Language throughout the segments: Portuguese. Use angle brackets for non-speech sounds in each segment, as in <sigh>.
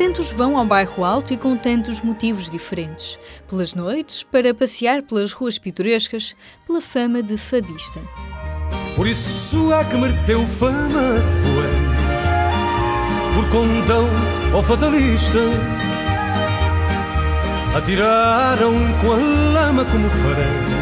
Tantos vão ao bairro alto e com tantos motivos diferentes. Pelas noites, para passear pelas ruas pitorescas, pela fama de fadista. Por isso é que mereceu fama, por condão ou fatalista. Atiraram com a lama como parede,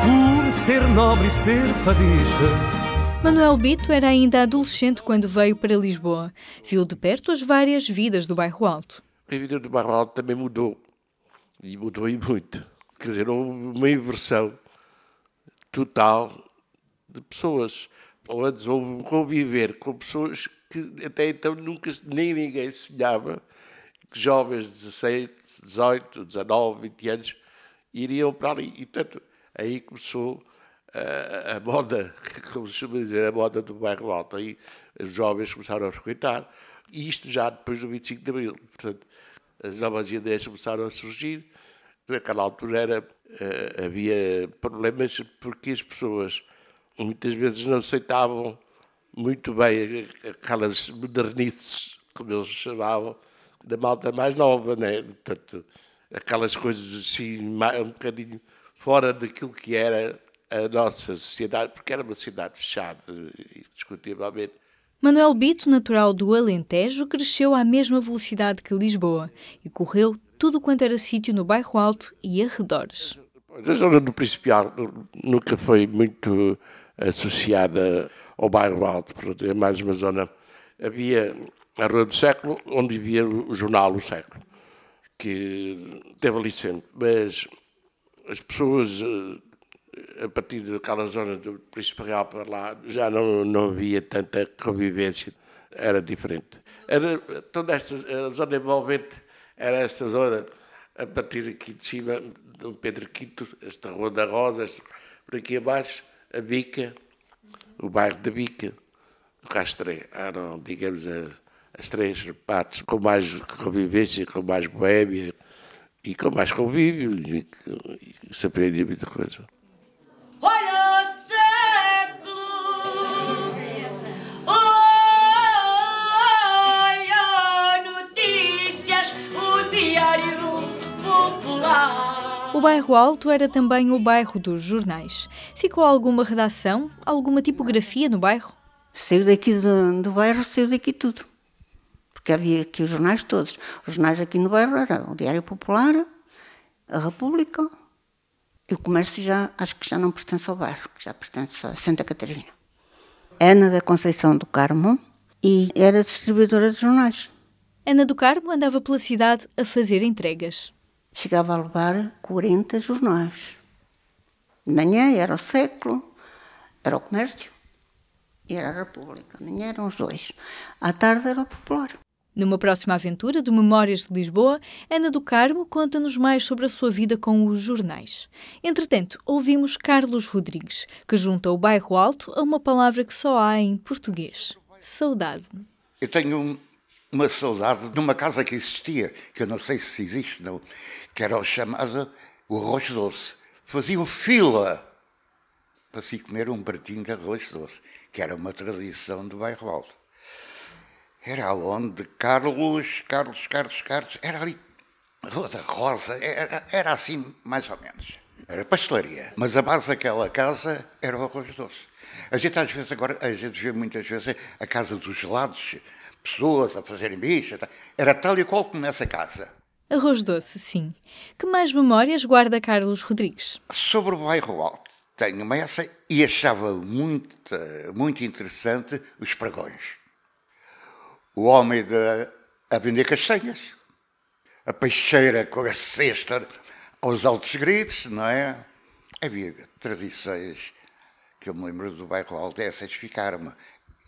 por ser nobre e ser fadista. Manuel Bito era ainda adolescente quando veio para Lisboa. Viu de perto as várias vidas do bairro Alto. A vida do bairro Alto também mudou. E mudou e muito. Quer dizer, houve uma inversão total de pessoas. Ou antes houve conviver com pessoas que até então nunca nem ninguém sonhava que jovens de 16, 18, 19, 20 anos iriam para ali. E, portanto, aí começou a, moda, como se chama dizer, a moda do bairro alto. Aí os jovens começaram a frequentar, e isto já depois do 25 de Abril. Portanto, as novas ideias começaram a surgir. Naquela altura era, eh, havia problemas porque as pessoas muitas vezes não aceitavam muito bem aquelas modernices, como eles chamavam, da malta mais nova, né? Portanto, aquelas coisas assim, um bocadinho fora daquilo que era a nossa sociedade, porque era uma cidade fechada, indiscutivelmente. Manuel Bito, natural do Alentejo, cresceu à mesma velocidade que Lisboa e correu tudo quanto era sítio no bairro Alto e arredores. A zona do Principial nunca foi muito associada ao bairro Alto, é mais uma zona. Havia a Rua do Século, onde vivia o jornal O Século, que teve ali sempre, mas as pessoas eh, a partir daquela zona do Príncipe Real para lá, já não, não havia tanta convivência, era diferente. Era, toda esta zona envolvente era esta zona, a partir aqui de cima, do Pedro V, esta Rua da Rosa, por aqui abaixo, a Bica, o bairro da Bica, o Castré, eram, digamos, as três partes com mais convivência, com mais boémia e com mais convívio, e, e se aprendia muita coisa. Bairro Alto era também o bairro dos jornais. Ficou alguma redação, alguma tipografia no bairro? Saiu daqui do, do bairro, saiu daqui tudo. Porque havia aqui os jornais todos. Os jornais aqui no bairro era o Diário Popular, a República e o comércio já, acho que já não pertence ao bairro, já pertence a Santa Catarina. Ana da Conceição do Carmo e era distribuidora de jornais. Ana do Carmo andava pela cidade a fazer entregas chegava a levar 40 jornais. De manhã era o século, era o comércio e era a República. De manhã eram os dois. À tarde era o popular. Numa próxima aventura do Memórias de Lisboa, Ana do Carmo conta-nos mais sobre a sua vida com os jornais. Entretanto, ouvimos Carlos Rodrigues, que junta o bairro alto a uma palavra que só há em português: saudade. Eu tenho uma saudade de uma casa que existia, que eu não sei se existe, não, que era o chamado o arroz doce. Faziam fila para se comer um pratinho de arroz doce, que era uma tradição do bairro Alto. Era onde Carlos, Carlos, Carlos, Carlos, era ali, Rua da Rosa, era, era assim mais ou menos. Era pastelaria. Mas a base daquela casa era o arroz doce. A gente às vezes agora, a gente vê muitas vezes a casa dos gelados, pessoas a fazerem bicha. Tá? Era tal e qual como nessa casa. Arroz doce, sim. Que mais memórias guarda Carlos Rodrigues? Sobre o bairro Alto, tenho uma essa e achava muito, muito interessante os pregões. O homem de, a vender castanhas, a peixeira com a cesta aos altos gritos, não é? Havia tradições que eu me lembro do bairro Alto, essas ficaram-me.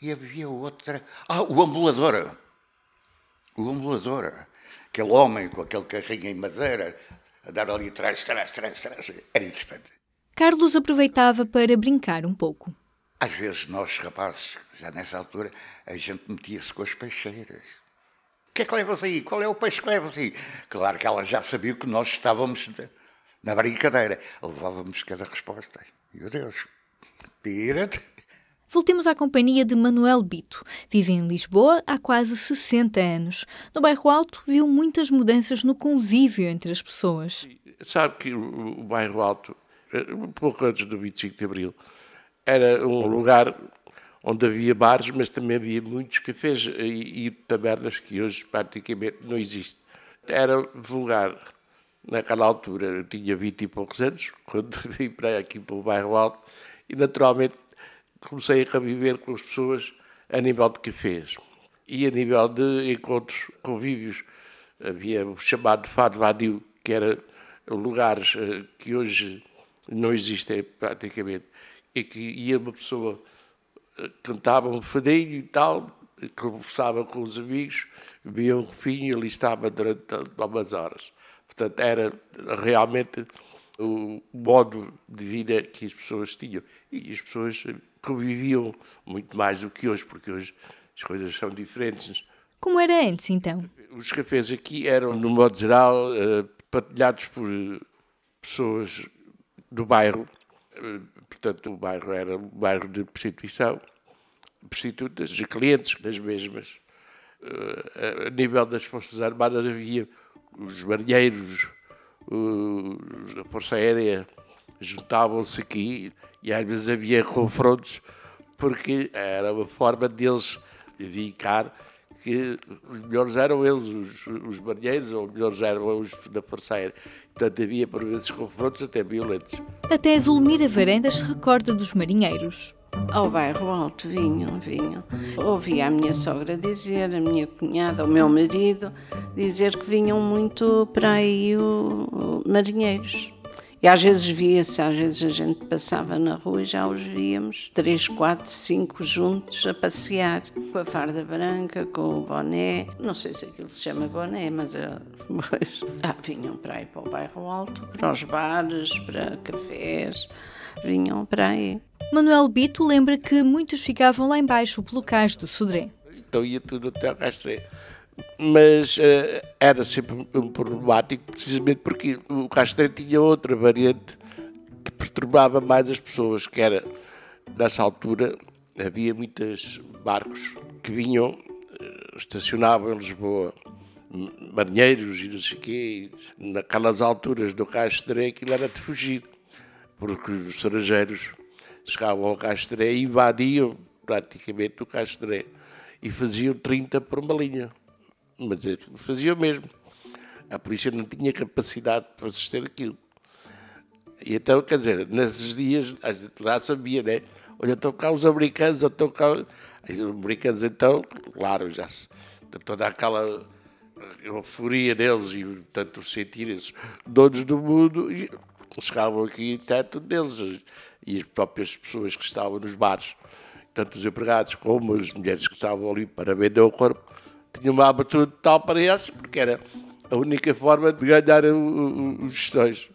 E havia outra. Ah, o ambulador. O ambulador. Aquele homem com aquele carrinho em madeira a dar ali atrás, atrás, atrás, atrás. Era interessante. Carlos aproveitava para brincar um pouco. Às vezes, nós rapazes, já nessa altura, a gente metia-se com as peixeiras. O que é que levas aí? Qual é o peixe que levas aí? Claro que ela já sabia que nós estávamos na brincadeira. Levávamos cada resposta. Meu Deus, pira-te Voltemos à companhia de Manuel Bito. Vive em Lisboa há quase 60 anos. No bairro Alto, viu muitas mudanças no convívio entre as pessoas. Sabe que o, bairro Alto, eh, pouco antes do 25 de Abril, era um lugar onde havia bares, mas também havia muitos cafés e tabernas que hoje praticamente não existem. Era vulgar. Naquela altura, eu tinha 20 e poucos anos, quando <laughs> vim para aqui para o bairro Alto, e naturalmente comecei a conviver com as pessoas a nível de cafés e a nível de encontros, convívios. Havia o chamado Fado Vadio, que era lugares eh, que hoje não existem praticamente, e que ia uma pessoa, eh, cantava um fadinho e tal, conversava com os amigos, via um refinho e ali estava durante algumas horas. Portanto, era realmente o modo de vida que as pessoas tinham. E as pessoas conviviam muito mais do que hoje, porque hoje as coisas são diferentes. Como era antes, então? Os cafés aqui eram, no modo geral, eh, partilhados por pessoas do bairro. Eh, portanto, o bairro era um bairro de prostituição, prostitutas e clientes das mesmas. Eh, a nível das Forças Armadas havia os marinheiros, a Força Aérea, juntavam-se aqui e às vezes havia confrontos porque era uma forma deles vincar que os melhores eram eles, os, os marinheiros, ou os melhores eram os da Força Aérea. Portanto, havia por vezes confrontos até violentos. Até Zulmira Varendas se recorda dos marinheiros. Ao bairro alto vinham, vinham. Ouvia a minha sogra dizer, a minha cunhada, o meu marido, dizer que vinham muito para aí o, o marinheiros. E às vezes via-se, às vezes a gente passava na rua e já os víamos, três, quatro, cinco juntos a passear, com a farda branca, com o boné. Não sei se aquilo se chama boné, mas <laughs> pois, ah, vinham para aí para o bairro alto, para os bares, para cafés, vinham para aí. Manuel Bito lembra que muitos ficavam lá embaixo pelo cais do Sodré. Então ia tudo até ao Castré mas uh, era sempre um problemático, precisamente porque o Castro tinha outra variante que perturbava mais as pessoas, que era, nessa altura, havia muitos barcos que vinham, uh, estacionavam em Lisboa, marinheiros e não sei o quê, naquelas alturas do Castro, aquilo era de fugir, porque os estrangeiros chegavam ao Castro e invadiam praticamente o Castro e faziam 30 por uma linha mas fazia o mesmo. A polícia não tinha capacidade para assistir aquilo. E então, quer dizer, nesses dias, a gente lá sabia, né? Olha, estão cá os americanos, ou estão cá. Os americanos, então, claro, já se. toda aquela euforia deles e, portanto, sentirem-se donos do mundo, e chegavam aqui, tanto deles, e as próprias pessoas que estavam nos bares, tanto os empregados como as mulheres que estavam ali para vender o corpo, tinha uma abertura total para esses, porque era a única forma de ganhar os gestões.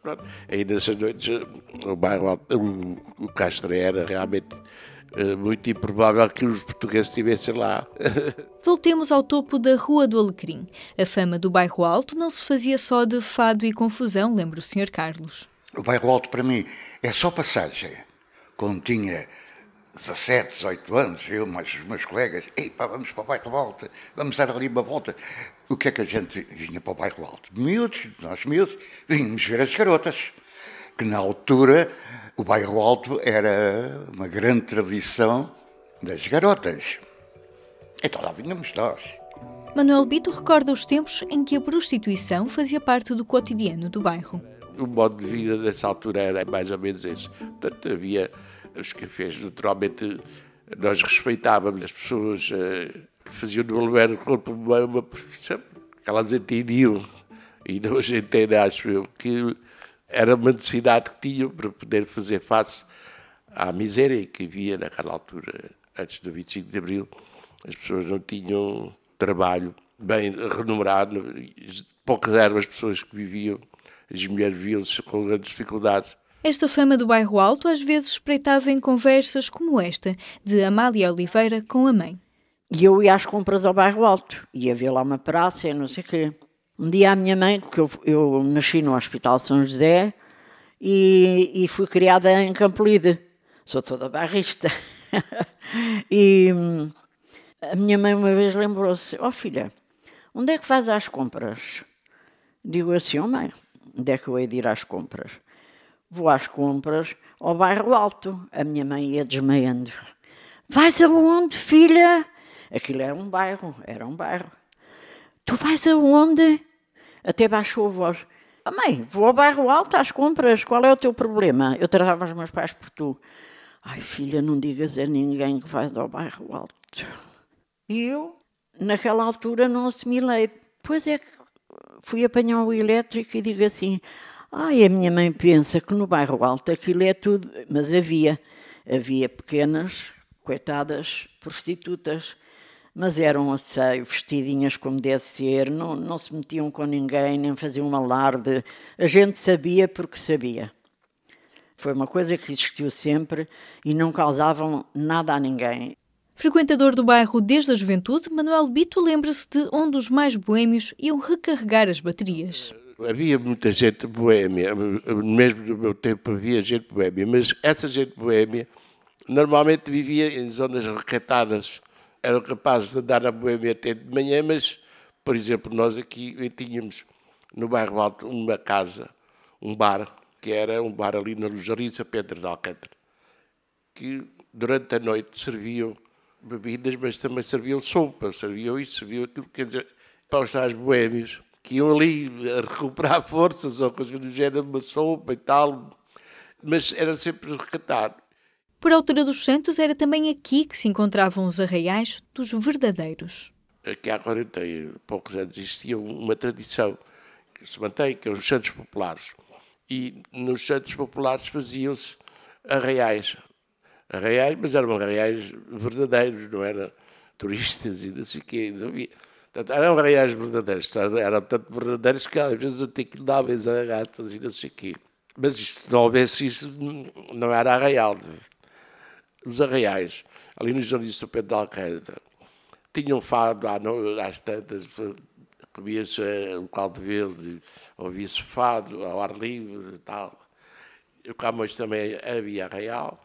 Aí nessas noites o bairro, o, o Castro era realmente uh, muito improvável que os portugueses estivessem lá. <laughs> Voltemos ao topo da Rua do Alecrim. A fama do bairro Alto não se fazia só de fado e confusão, lembra o Sr. Carlos. O bairro Alto para mim é só passagem. Quando tinha 17, 18 anos, eu mais os meus colegas, ei pá, vamos para o bairro alto, vamos dar ali uma volta. O que é que a gente vinha para o bairro alto? Miúdos, nós miúdos, vínhamos ver as garotas, que na altura o bairro alto era uma grande tradição das garotas. Então lá vínhamos nós. Manuel Bito recorda os tempos em que a prostituição fazia parte do cotidiano do bairro. O modo de vida dessa altura era mais ou menos esse. Portanto, havia os cafés, naturalmente, nós respeitávamos as pessoas uh, que faziam do aluguer corpo uma profissão que elas entendiam, e não hoje entendem, acho eu, que era uma necessidade que tinham para poder fazer face à miséria que havia naquela altura, antes do 25 de Abril. As pessoas não tinham trabalho bem remunerado, poucas eram as pessoas que viviam, as mulheres viviam-se com grandes dificuldades. Esta fama do bairro alto às vezes espreitava em conversas como esta, de Amália Oliveira com a mãe. E eu ia às compras ao bairro alto, ia ver lá uma praça e não sei o quê. Um dia a minha mãe, que eu, eu nasci no Hospital São José e, e fui criada em Campolide, sou toda barrista. <laughs> E a minha mãe uma vez lembrou-se: Ó oh, filha, onde é que faz as compras? Digo assim: Ó oh, mãe, onde é que eu hei de ir às compras? Vou às compras ao bairro Alto. A minha mãe ia desmaiando. Vais aonde, filha? Aquilo era um bairro, era um bairro. Tu vais aonde? Até baixou a voz. Oh, mãe, vou ao bairro alto às compras, qual é o teu problema? Eu tratava os meus pais por tu. Ai, filha, não digas a ninguém que vais ao bairro alto. E eu, naquela altura, não assimilei. Depois é que fui apanhar o elétrico e digo assim: ai, a minha mãe pensa que no bairro alto aquilo é tudo. Mas havia, havia pequenas, coitadas, prostitutas mas eram a seio, vestidinhas como deve ser, não, não se metiam com ninguém, nem faziam um alarde. A gente sabia porque sabia. Foi uma coisa que existiu sempre e não causavam nada a ninguém. Frequentador do bairro desde a juventude, Manuel Bito lembra-se de onde os mais boêmios iam recarregar as baterias. Havia muita gente boêmia, mesmo no meu tempo havia gente boêmia, mas essa gente boêmia normalmente vivia em zonas recatadas eram capazes de andar na Boêmia até de manhã, mas, por exemplo, nós aqui tínhamos no bairro Alto uma casa, um bar, que era um bar ali no Jardim a Pedro de Alcântara, que durante a noite serviam bebidas, mas também serviam sopa, serviam isto, serviam aquilo, quer dizer, para os tais boêmios, que iam ali a recuperar <laughs> forças ou coisas do género, uma sopa e tal, mas era sempre recatado. Por altura dos Santos, era também aqui que se encontravam os arraiais dos verdadeiros. Aqui há 40 e poucos anos existia uma tradição que se mantém, que é os Santos Populares. E nos Santos Populares faziam-se arraiais. Arraiais, mas eram arraiais verdadeiros, não eram turistas e não sei o quê. Não havia. Portanto, eram arraiais verdadeiros. Eram tanto verdadeiros que às vezes até que davam a gatos e não sei o quê. Mas se não houvesse isso, não era arraial os arraiais, ali no Jardim São Pedro de Alqueira, tinham fado às tantas, comia-se o caldo verde, ouvia-se fado ao ar livre e tal. O Camões também havia arraial.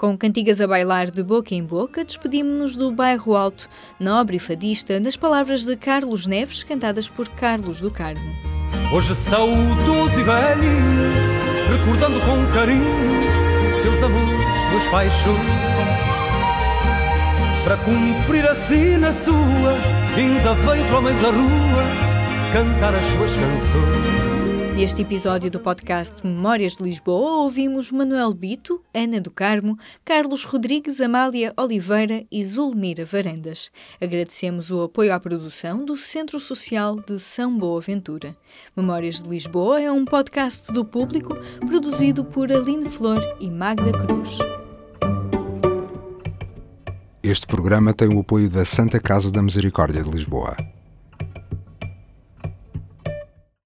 Com cantigas a bailar de boca em boca, despedimos-nos do Bairro Alto, nobre e fadista, nas palavras de Carlos Neves, cantadas por Carlos do Carmo. Hoje saudoso e velho, recordando com carinho seus amores, suas paixões. Para cumprir assim na sua, ainda veio para o meio da rua cantar as suas canções. Neste episódio do podcast Memórias de Lisboa, ouvimos Manuel Bito, Ana do Carmo, Carlos Rodrigues, Amália Oliveira e Zulmira Varandas. Agradecemos o apoio à produção do Centro Social de São Boaventura. Memórias de Lisboa é um podcast do público produzido por Aline Flor e Magda Cruz. Este programa tem o apoio da Santa Casa da Misericórdia de Lisboa.